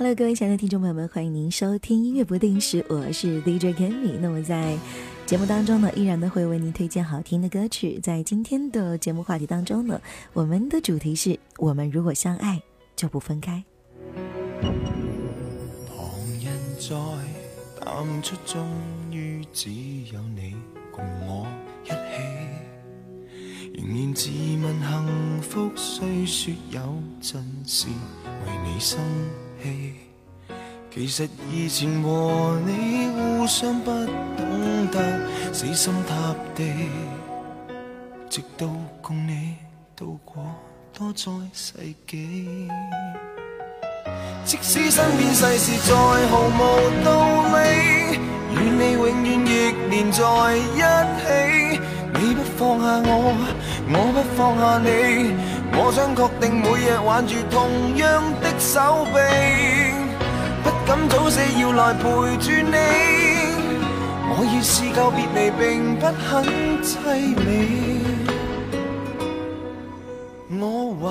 Hello，各位亲爱的听众朋友们，欢迎您收听音乐不定时，我是 DJ k e m i 那么在节目当中呢，依然都会为您推荐好听的歌曲。在今天的节目话题当中呢，我们的主题是我们如果相爱就不分开。旁人在淡出，终于只有你共我一起，仍然自问幸福，虽说有阵时为你生其实以前和你互相不懂得死心塌地，直到共你度过多载世纪。即使身边世事再毫无道理，与你永远亦连在一起。你不放下我，我不放下你，我想确定每日挽住同样的手臂，不敢早死要来陪住你。我已试够别离，并不很凄美，我还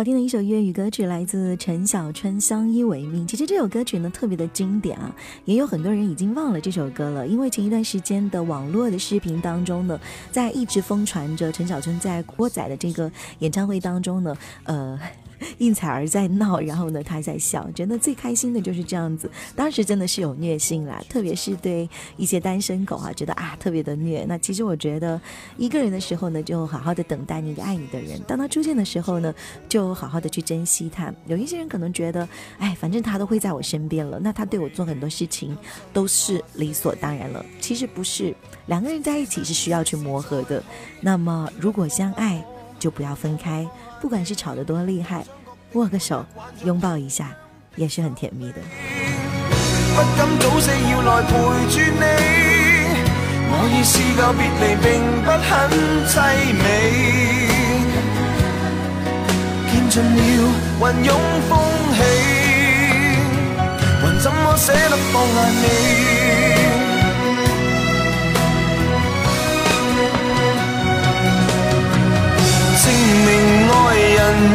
好听的一首粤语歌曲，来自陈小春《相依为命》。其实这首歌曲呢特别的经典啊，也有很多人已经忘了这首歌了，因为前一段时间的网络的视频当中呢，在一直疯传着陈小春在郭仔的这个演唱会当中呢，呃。应采儿在闹，然后呢，他在笑，觉得最开心的就是这样子。当时真的是有虐心啦，特别是对一些单身狗啊，觉得啊特别的虐。那其实我觉得，一个人的时候呢，就好好的等待那个爱你的人；当他出现的时候呢，就好好的去珍惜他。有一些人可能觉得，哎，反正他都会在我身边了，那他对我做很多事情都是理所当然了。其实不是，两个人在一起是需要去磨合的。那么，如果相爱，就不要分开。不管是吵得多厉害，握个手，拥抱一下，也是很甜蜜的。不敢早死要来陪住你，我已试够别离，并不很凄美。见尽了云涌风起，还怎么舍得放下你？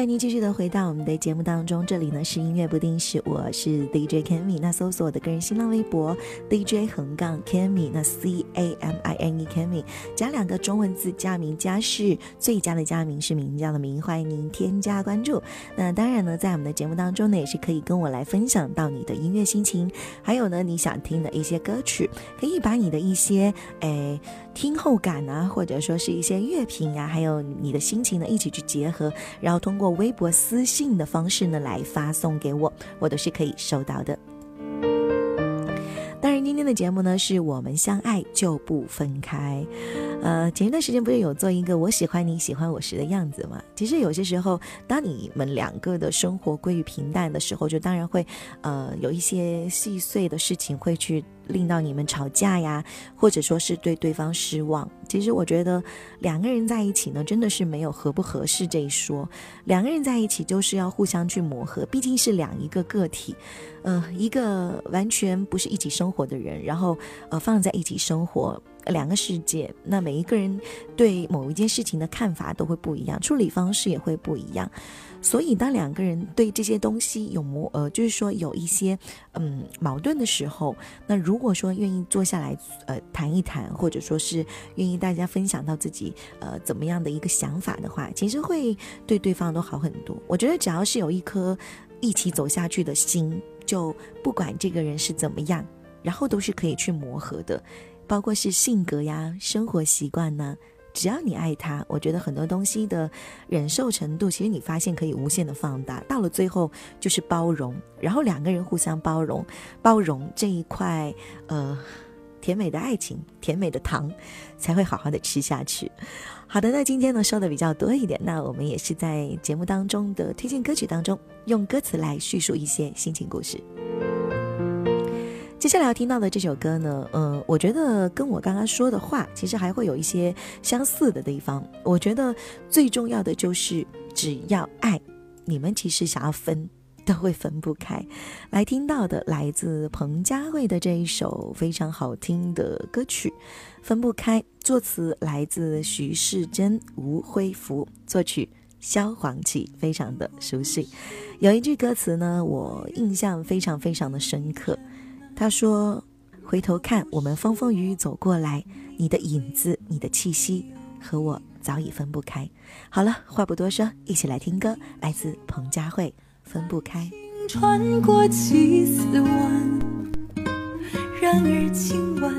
欢迎您继续的回到我们的节目当中，这里呢是音乐不定时，我是 DJ k e m i 那搜索我的个人新浪微博 DJ 横杠 k e m i 那 C A M I N E k e m i 加两个中文字，加名加是最佳的加名是名叫的名，欢迎您添加关注。那当然呢，在我们的节目当中呢，也是可以跟我来分享到你的音乐心情，还有呢你想听的一些歌曲，可以把你的一些诶听后感啊，或者说是一些乐评呀，还有你的心情呢一起去结合，然后通过。微博私信的方式呢，来发送给我，我都是可以收到的。当然，今天的节目呢，是我们相爱就不分开。呃，前一段时间不是有做一个我喜欢你喜欢我时的样子吗？其实有些时候，当你们两个的生活归于平淡的时候，就当然会呃有一些细碎的事情会去。令到你们吵架呀，或者说是对对方失望。其实我觉得两个人在一起呢，真的是没有合不合适这一说。两个人在一起就是要互相去磨合，毕竟是两一个个体。呃，一个完全不是一起生活的人，然后呃放在一起生活，两个世界，那每一个人对某一件事情的看法都会不一样，处理方式也会不一样。所以，当两个人对这些东西有磨呃，就是说有一些嗯矛盾的时候，那如果说愿意坐下来呃谈一谈，或者说是愿意大家分享到自己呃怎么样的一个想法的话，其实会对对方都好很多。我觉得只要是有一颗一起走下去的心，就不管这个人是怎么样，然后都是可以去磨合的，包括是性格呀、生活习惯呢。只要你爱他，我觉得很多东西的忍受程度，其实你发现可以无限的放大。到了最后就是包容，然后两个人互相包容，包容这一块呃甜美的爱情，甜美的糖才会好好的吃下去。好的，那今天呢说的比较多一点，那我们也是在节目当中的推荐歌曲当中，用歌词来叙述一些心情故事。接下来要听到的这首歌呢，呃，我觉得跟我刚刚说的话，其实还会有一些相似的地方。我觉得最重要的就是，只要爱，你们其实想要分，都会分不开。来听到的来自彭佳慧的这一首非常好听的歌曲《分不开》，作词来自徐世珍、吴辉福，作曲萧煌奇，非常的熟悉。有一句歌词呢，我印象非常非常的深刻。他说：“回头看，我们风风雨雨走过来，你的影子，你的气息，和我早已分不开。”好了，话不多说，一起来听歌，来自彭佳慧，《分不开》。穿过几丝弯，然而今晚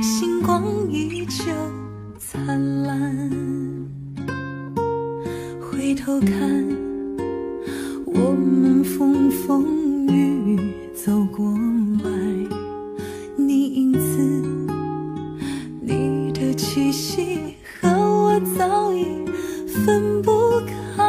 星光依旧灿烂。回头看，我们风风雨雨走过。和我早已分不开。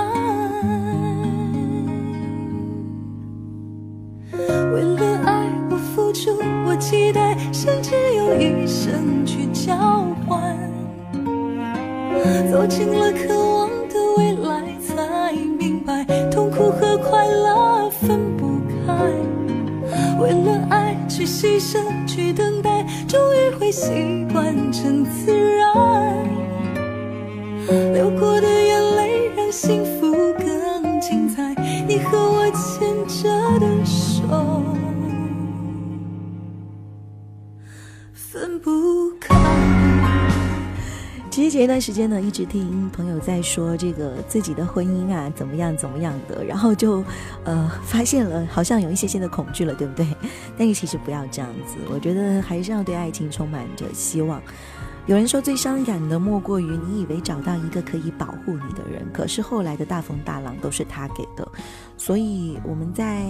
幸福更精彩，你和我牵着的手分不开。其实前一段时间呢，一直听朋友在说这个自己的婚姻啊，怎么样怎么样的，然后就，呃，发现了好像有一些些的恐惧了，对不对？但是其实不要这样子，我觉得还是要对爱情充满着希望。有人说最伤感的莫过于你以为找到一个可以保护你的人，可是后来的大风大浪都是他给的。所以我们在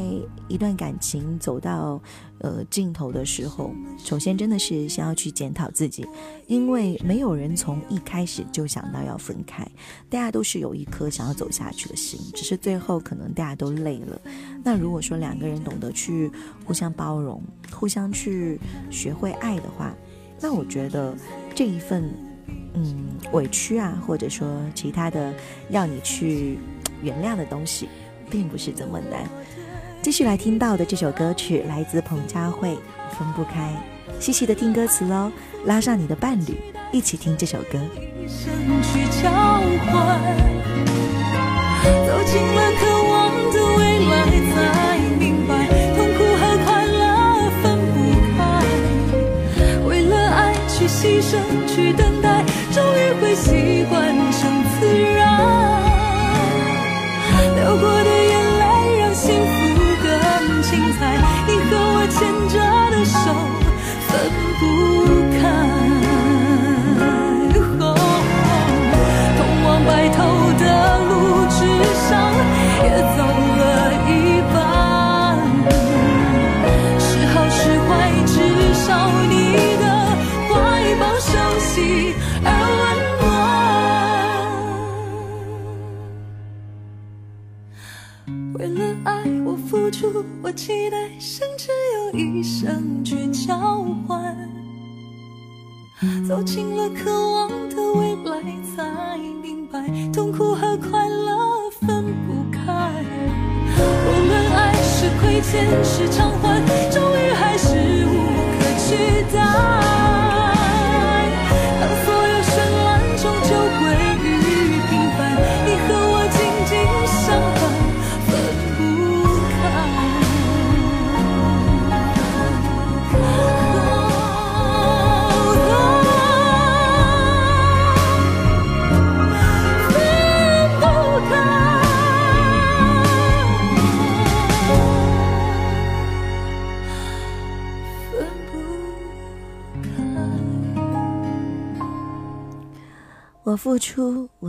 一段感情走到呃尽头的时候，首先真的是先要去检讨自己，因为没有人从一开始就想到要分开，大家都是有一颗想要走下去的心，只是最后可能大家都累了。那如果说两个人懂得去互相包容，互相去学会爱的话，那我觉得。这一份，嗯，委屈啊，或者说其他的要你去原谅的东西，并不是这么难。继续来听到的这首歌曲来自彭佳慧，《分不开》，细细的听歌词喽，拉上你的伴侣，一起听这首歌。走进了渴望的未来，牺牲去等待，终于会习惯成自然。为了爱我付出，我期待，甚至用一生去交换。走进了渴望的未来，才明白痛苦和快乐分不开。无论爱是亏欠是偿还，终于还是无可取代。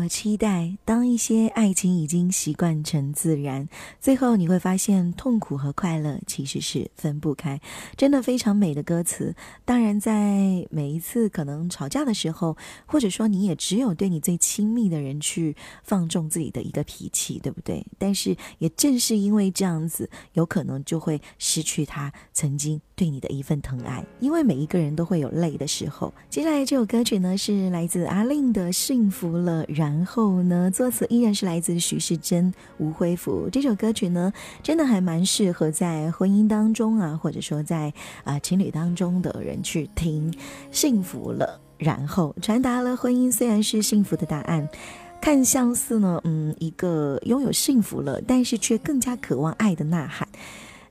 期待。当一些爱情已经习惯成自然，最后你会发现，痛苦和快乐其实是分不开。真的非常美的歌词。当然，在每一次可能吵架的时候，或者说你也只有对你最亲密的人去放纵自己的一个脾气，对不对？但是也正是因为这样子，有可能就会失去他曾经对你的一份疼爱。因为每一个人都会有累的时候。接下来这首歌曲呢，是来自阿令的。幸福了，然后呢？作词依然是来自徐世珍、吴辉福。这首歌曲呢，真的还蛮适合在婚姻当中啊，或者说在啊情侣当中的人去听。幸福了，然后传达了婚姻虽然是幸福的答案，看像似呢，嗯，一个拥有幸福了，但是却更加渴望爱的呐喊。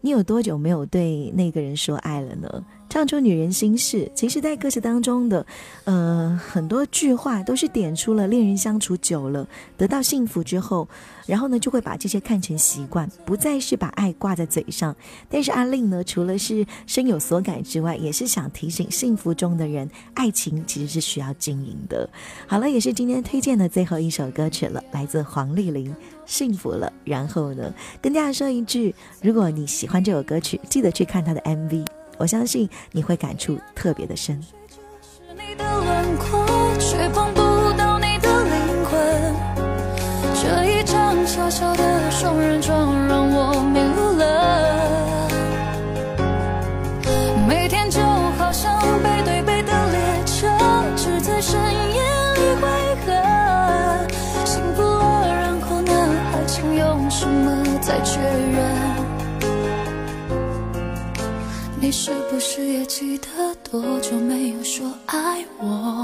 你有多久没有对那个人说爱了呢？唱出女人心事，其实，在歌词当中的，呃，很多句话都是点出了恋人相处久了，得到幸福之后，然后呢，就会把这些看成习惯，不再是把爱挂在嘴上。但是阿令呢，除了是深有所感之外，也是想提醒幸福中的人，爱情其实是需要经营的。好了，也是今天推荐的最后一首歌曲了，来自黄丽玲，《幸福了》。然后呢，跟大家说一句，如果你喜欢这首歌曲，记得去看他的 MV。我相信你会感触特别的深。这一场小小的双人床让我记得多久没有说爱我？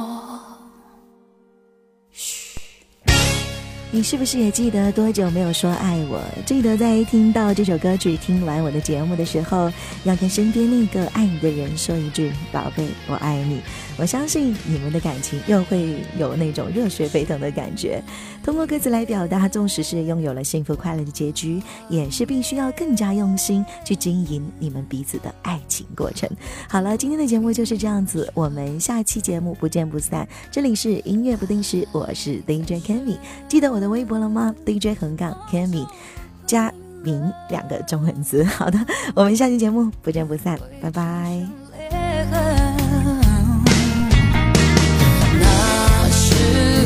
你是不是也记得多久没有说爱我？记得在听到这首歌曲、听完我的节目的时候，要跟身边那个爱你的人说一句：“宝贝，我爱你。”我相信你们的感情又会有那种热血沸腾的感觉。通过歌词来表达，纵使是拥有了幸福快乐的结局，也是必须要更加用心去经营你们彼此的爱情过程。好了，今天的节目就是这样子，我们下期节目不见不散。这里是音乐不定时，我是 DJ k a m i 记得我的微博了吗？DJ 横杠 k a m i 加名两个中文字。好的，我们下期节目不见不散，拜拜。那时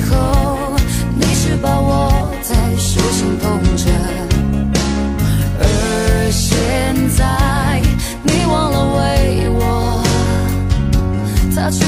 候你是把我在手心捧着，而现在你忘了为我擦去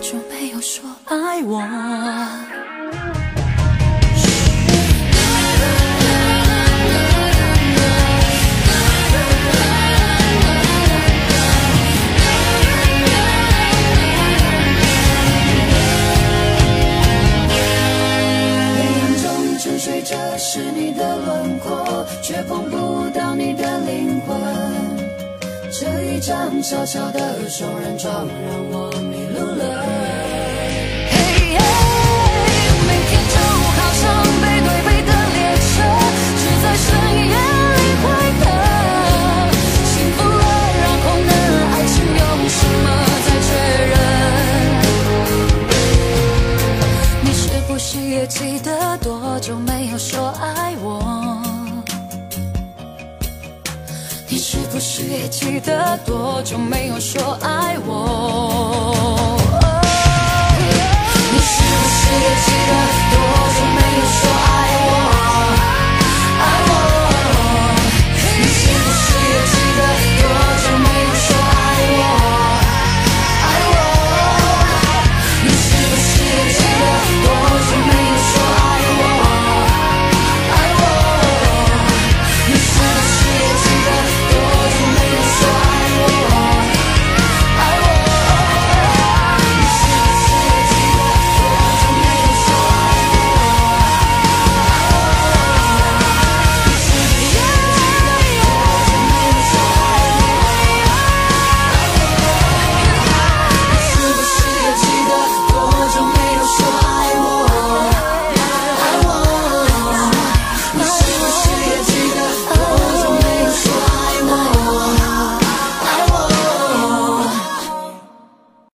就没有说爱我。是你的轮廓，却碰不到你的灵魂。这一张小小的双人床让我迷路了。记得多久没有说爱？